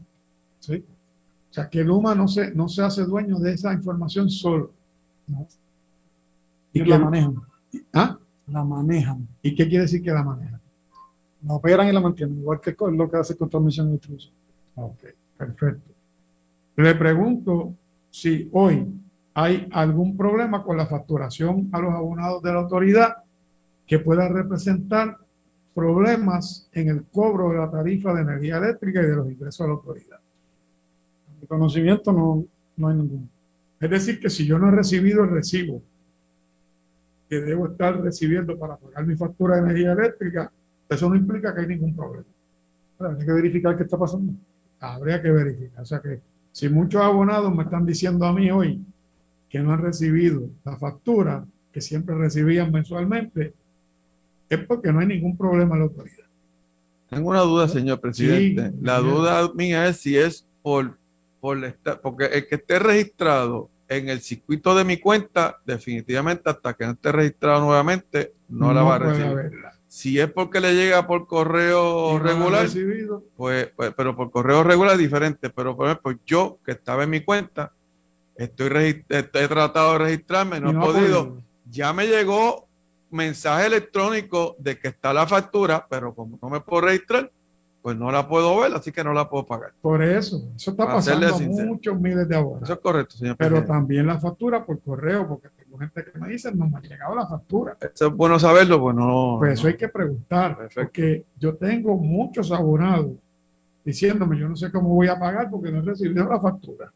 S3: ¿sí?
S4: O sea, que Luma no se, no se hace dueño de esa información solo. ¿no?
S3: Y
S4: que-
S3: la manejan.
S4: ¿Ah?
S3: La manejan.
S4: ¿Y qué quiere decir que la manejan?
S3: La operan y la mantienen, igual que lo que hace con transmisión y distribución.
S4: Ok, perfecto. Le pregunto si hoy hay algún problema con la facturación a los abonados de la autoridad que pueda representar problemas en el cobro de la tarifa de energía eléctrica y de los ingresos a la autoridad.
S3: Mi conocimiento no, no hay ninguno.
S4: Es decir, que si yo no he recibido el recibo que debo estar recibiendo para pagar mi factura de energía eléctrica, eso no implica que hay ningún problema.
S3: Hay que verificar qué está pasando.
S4: Habría que verificar. O sea que si muchos abonados me están diciendo a mí hoy que no han recibido la factura que siempre recibían mensualmente, es porque no hay ningún problema en la autoridad.
S5: Tengo una duda, señor presidente.
S4: Sí,
S5: la
S4: bien.
S5: duda mía es si es por, por esta- porque el que esté registrado en el circuito de mi cuenta, definitivamente hasta que no esté registrado nuevamente, no, la va a recibir. Si es porque le llega por correo
S4: no
S5: regular, pues, pues, pero por correo regular es diferente. Pero por ejemplo, yo que estaba en mi cuenta, estoy regist- he tratado de registrarme, no he podido. Ya me llegó mensaje electrónico de que está la factura, pero como no me puedo registrar, pues no la puedo ver, así que no la puedo pagar.
S4: Por eso, eso está
S5: Para
S4: pasando a muchos miles de abonados.
S5: Eso es correcto, señor
S4: Pero
S5: presidente.
S4: también la factura por correo, porque tengo gente que me dice, no me ha llegado la factura.
S5: Eso es bueno saberlo, pues no.
S4: Pues eso
S5: no.
S4: hay que preguntar,
S5: Perfecto.
S4: porque yo tengo muchos abonados
S3: diciéndome, yo no sé cómo voy a pagar porque no he recibido la factura.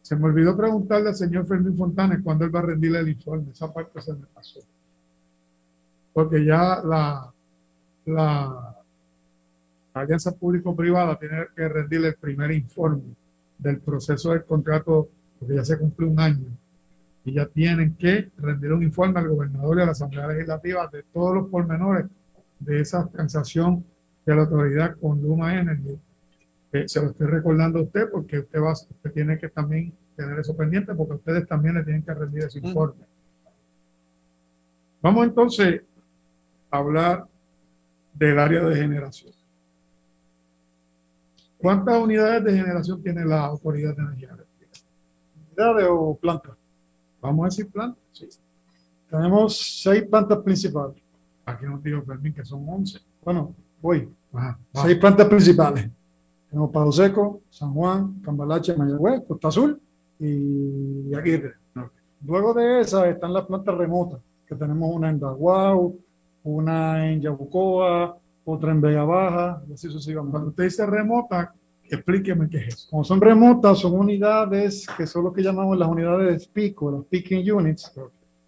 S3: Se me olvidó preguntarle al señor Fermín Fontanes cuándo él va a rendirle el informe. Esa parte se me pasó. Porque ya la, la alianza público-privada tiene que rendirle el primer informe del proceso del contrato, porque ya se cumplió un año. Y ya tienen que rendir un informe al gobernador y a la Asamblea Legislativa de todos los pormenores de esa transacción de la autoridad con Luma Energy. Eh, se lo estoy recordando a usted porque usted, va, usted tiene que también tener eso pendiente porque ustedes también le tienen que rendir ese informe. Vamos entonces a hablar del área de generación. ¿Cuántas unidades de generación tiene la Autoridad de Energía Eléctrica? ¿Unidades o plantas? Vamos a decir plantas, sí. Tenemos seis plantas principales. Aquí nos digo Fermín que son once. Bueno, voy. seis plantas principales. Tenemos Palo Seco, San Juan, Cambalache, Mayagüez, Costa Azul y Aguirre. Luego de esas están las plantas remotas, que tenemos una en Daguau, una en Yabucoa, otra en Vega Baja, y así sucesivamente. Cuando usted dice remota, explíqueme qué es eso. Como son remotas, son unidades que son lo que llamamos las unidades PICO, las picking units,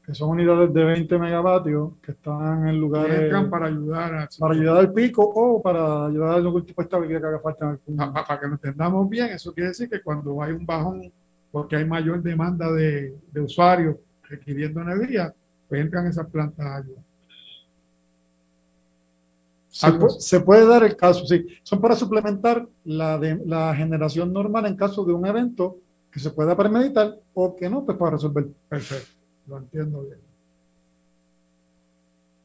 S3: que son unidades de 20 megavatios que están en lugares para ayudar para ayudar al pico o para ayudar a algún tipo de estabilidad que haga falta. Para, para que nos entendamos bien, eso quiere decir que cuando hay un bajón porque hay mayor demanda de, de usuarios requiriendo energía, pues entran esas plantas a ayudar. Se, puede, dar el caso, sí. Son para suplementar la, de, la generación normal en caso de un evento que se pueda premeditar o que no, pues para resolver. Perfecto, lo entiendo bien.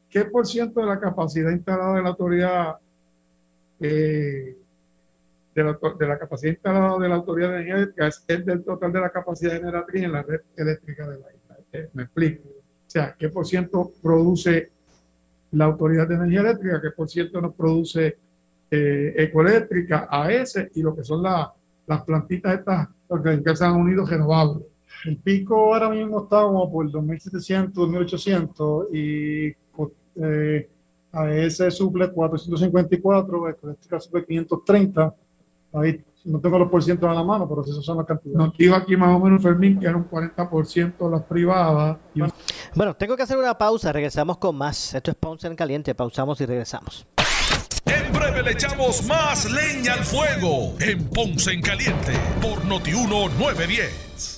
S3: ¿Qué por ciento de la capacidad instalada de la autoridad, eh, de, la, de, la, capacidad instalada de la autoridad de eléctrica es, del total de la capacidad generatriz en la red eléctrica de la isla? Eh, me explico. O sea, ¿qué por ciento produce la Autoridad de Energía Eléctrica, que por cierto nos produce eh, Ecoeléctrica, AES y lo que son las plantitas estas que se han unido renovables. El pico ahora mismo está como por 2.700, 2.800 y eh, AES suple 454, Ecoeléctrica suple 530. Ahí no tengo los porcientos a la mano, pero esas son las cantidades. Nos dijo aquí más o menos Fermín que era un 40% las privadas.
S2: Bueno, tengo que hacer una pausa, regresamos con más. Esto es Ponce en Caliente, pausamos y regresamos.
S1: En breve le echamos más leña al fuego en Ponce en Caliente por Notiuno 910.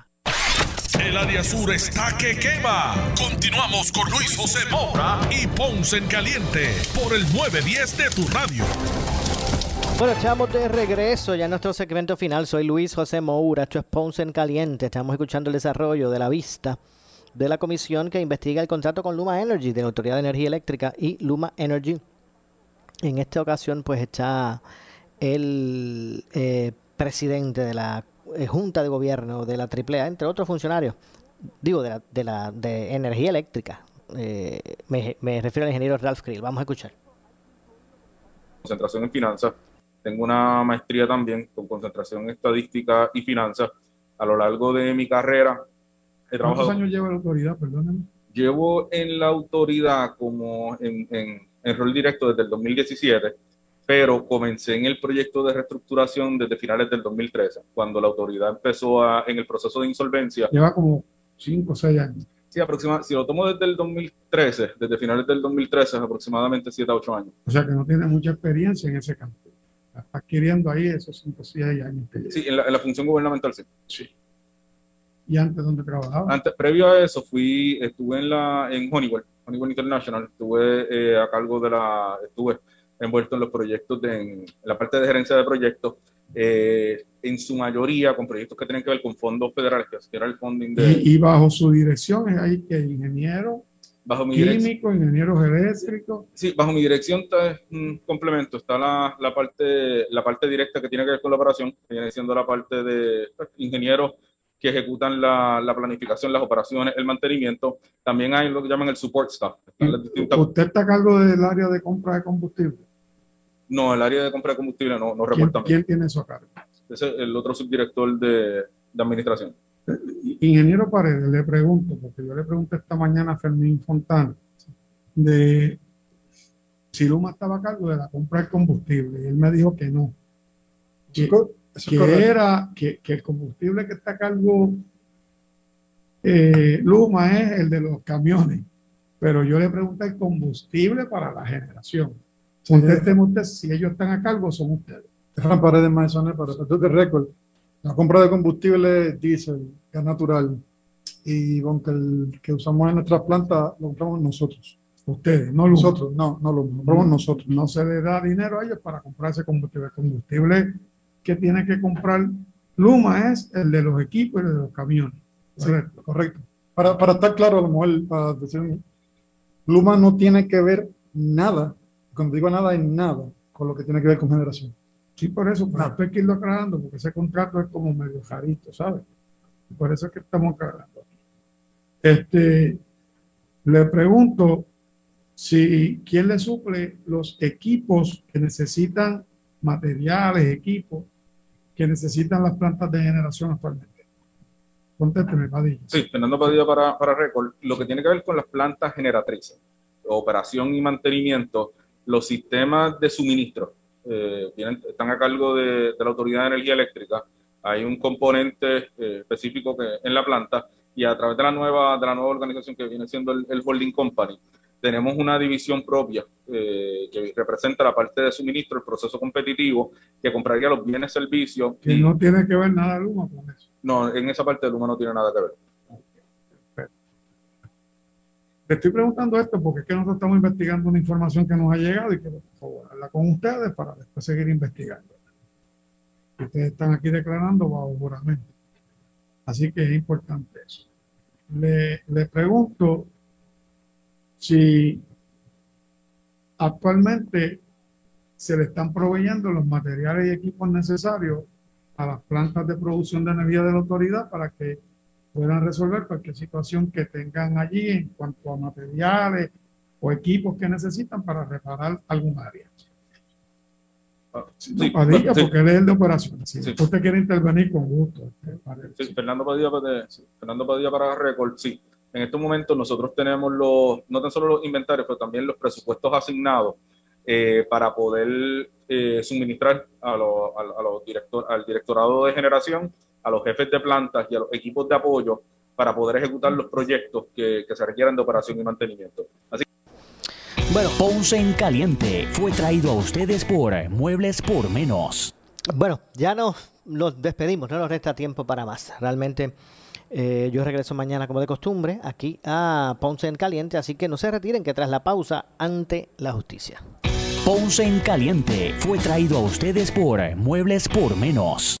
S1: El área sur está que quema. Continuamos con Luis José Moura y Ponce en Caliente por el 910 de tu radio.
S2: Bueno, estamos de regreso ya en nuestro segmento final. Soy Luis José Moura, esto es Ponce en Caliente. Estamos escuchando el desarrollo de la vista de la comisión que investiga el contrato con Luma Energy, de la Autoridad de Energía Eléctrica y Luma Energy. En esta ocasión, pues está el eh, presidente de la Junta de Gobierno de la AAA, entre otros funcionarios, digo, de la de, la, de energía eléctrica. Eh, me, me, refiero al ingeniero Ralph Krill. Vamos a escuchar.
S18: Concentración en finanzas. Tengo una maestría también con concentración en estadística y finanzas. A lo largo de mi carrera
S3: he trabajado. ¿Cuántos años lleva la autoridad? Perdóname.
S18: Llevo en la autoridad como en, en, en rol directo desde el 2017 pero comencé en el proyecto de reestructuración desde finales del 2013, cuando la autoridad empezó a, en el proceso de insolvencia.
S3: Lleva como 5 o 6 años.
S18: Sí, aproximadamente, si lo tomo desde el 2013, desde finales del 2013, aproximadamente 7 a 8 años.
S4: O sea que no tiene mucha experiencia en ese campo. Está adquiriendo ahí esos 5 o 6 años.
S18: Sí, en la, en la, función gubernamental, sí.
S4: sí. ¿Y antes dónde trabajaba?
S18: Antes, previo a eso, fui, estuve en, la, en Honeywell, Honeywell International. Estuve eh, a cargo de la, estuve envuelto en los proyectos, de, en la parte de gerencia de proyectos. Eh, en su mayoría con proyectos que tienen que ver con fondos federales, que era el funding de...
S4: Y, y bajo su dirección es ahí que ingeniero,
S18: bajo mi
S4: químico, ingenieros eléctricos.
S18: Sí, bajo mi dirección está un complemento, está la, la, parte, la parte directa que tiene que ver con la operación, que viene siendo la parte de ingenieros que ejecutan la, la, planificación, las operaciones, el mantenimiento. También hay lo que llaman el support staff.
S4: Distintas... ¿Usted está a cargo del área de compra de combustible?
S18: No, el área de compra de combustible no, no reporta.
S4: ¿Quién, ¿Quién tiene eso a cargo?
S18: es el otro subdirector de, de, administración.
S4: Ingeniero Paredes, le pregunto, porque yo le pregunté esta mañana a Fermín Fontana, de si Luma estaba a cargo de la compra de combustible, y él me dijo que no. Que, que era que, que, el combustible que está a cargo eh, Luma es el de los camiones, pero yo le pregunté el combustible para la generación. Si ellos están a cargo, son ustedes.
S3: Dejan paredes Maisones para efectos de récord. La compra de combustible diésel, gas natural, y aunque el que usamos en nuestras plantas lo compramos nosotros.
S4: Ustedes, no
S3: nosotros, no, no lo compramos nosotros.
S4: No se le da dinero a ellos para comprar ese combustible. El combustible que tiene que comprar Luma es el de los equipos y el de los camiones.
S3: Correcto, correcto. Para, para estar claro, a lo mejor, para decir, Luma no tiene que ver nada, cuando digo nada, en nada, con lo que tiene que ver con generación.
S4: Sí, por eso, pero esto hay que irlo aclarando, porque ese contrato es como medio jarito, ¿sabes? Por eso es que estamos aclarando. Este, le pregunto si quién le suple los equipos que necesitan, materiales, equipos que necesitan las plantas de generación actualmente. Contésteme, Padilla.
S18: Sí, Fernando Padilla para, para Record. Lo que tiene que ver con las plantas generatrices, operación y mantenimiento, los sistemas de suministro eh, vienen, están a cargo de, de, la Autoridad de Energía Eléctrica. Hay un componente eh, específico que, en la planta y a través de la nueva, de la nueva organización que viene siendo el, el Holding Company, tenemos una división propia eh, que representa la parte de suministro, el proceso competitivo, que compraría los bienes, servicios.
S4: Que y, no tiene que ver nada Luma con eso.
S18: No, en esa parte de Luma no tiene nada que ver.
S4: Le estoy preguntando esto porque es que nosotros estamos investigando una información que nos ha llegado y quiero por con ustedes para después seguir investigando. Ustedes están aquí declarando bajo juramento. Así que es importante eso. Le, le pregunto si actualmente se le están proveyendo los materiales y equipos necesarios a las plantas de producción de energía de la autoridad para que puedan resolver cualquier situación que tengan allí en cuanto a materiales o equipos que necesitan para reparar algún área. Sí, no, Padilla, sí. porque él es el de operaciones. Si sí. usted quiere intervenir con gusto.
S18: Sí, Fernando Padilla, Fernando Padilla para Record, sí. En estos momentos nosotros tenemos los, no tan solo los inventarios, pero también los presupuestos asignados eh, para poder eh, suministrar a lo, a, a los director, al directorado de generación a los jefes de plantas y a los equipos de apoyo para poder ejecutar los proyectos que, que se requieran de operación y mantenimiento. Así
S19: bueno, Ponce en Caliente fue traído a ustedes por Muebles por Menos.
S2: Bueno, ya nos, nos despedimos, no nos resta tiempo para más. Realmente eh, yo regreso mañana como de costumbre aquí a Ponce en Caliente, así que no se retiren que tras la pausa ante la justicia.
S19: Ponce en Caliente fue traído a ustedes por Muebles por Menos.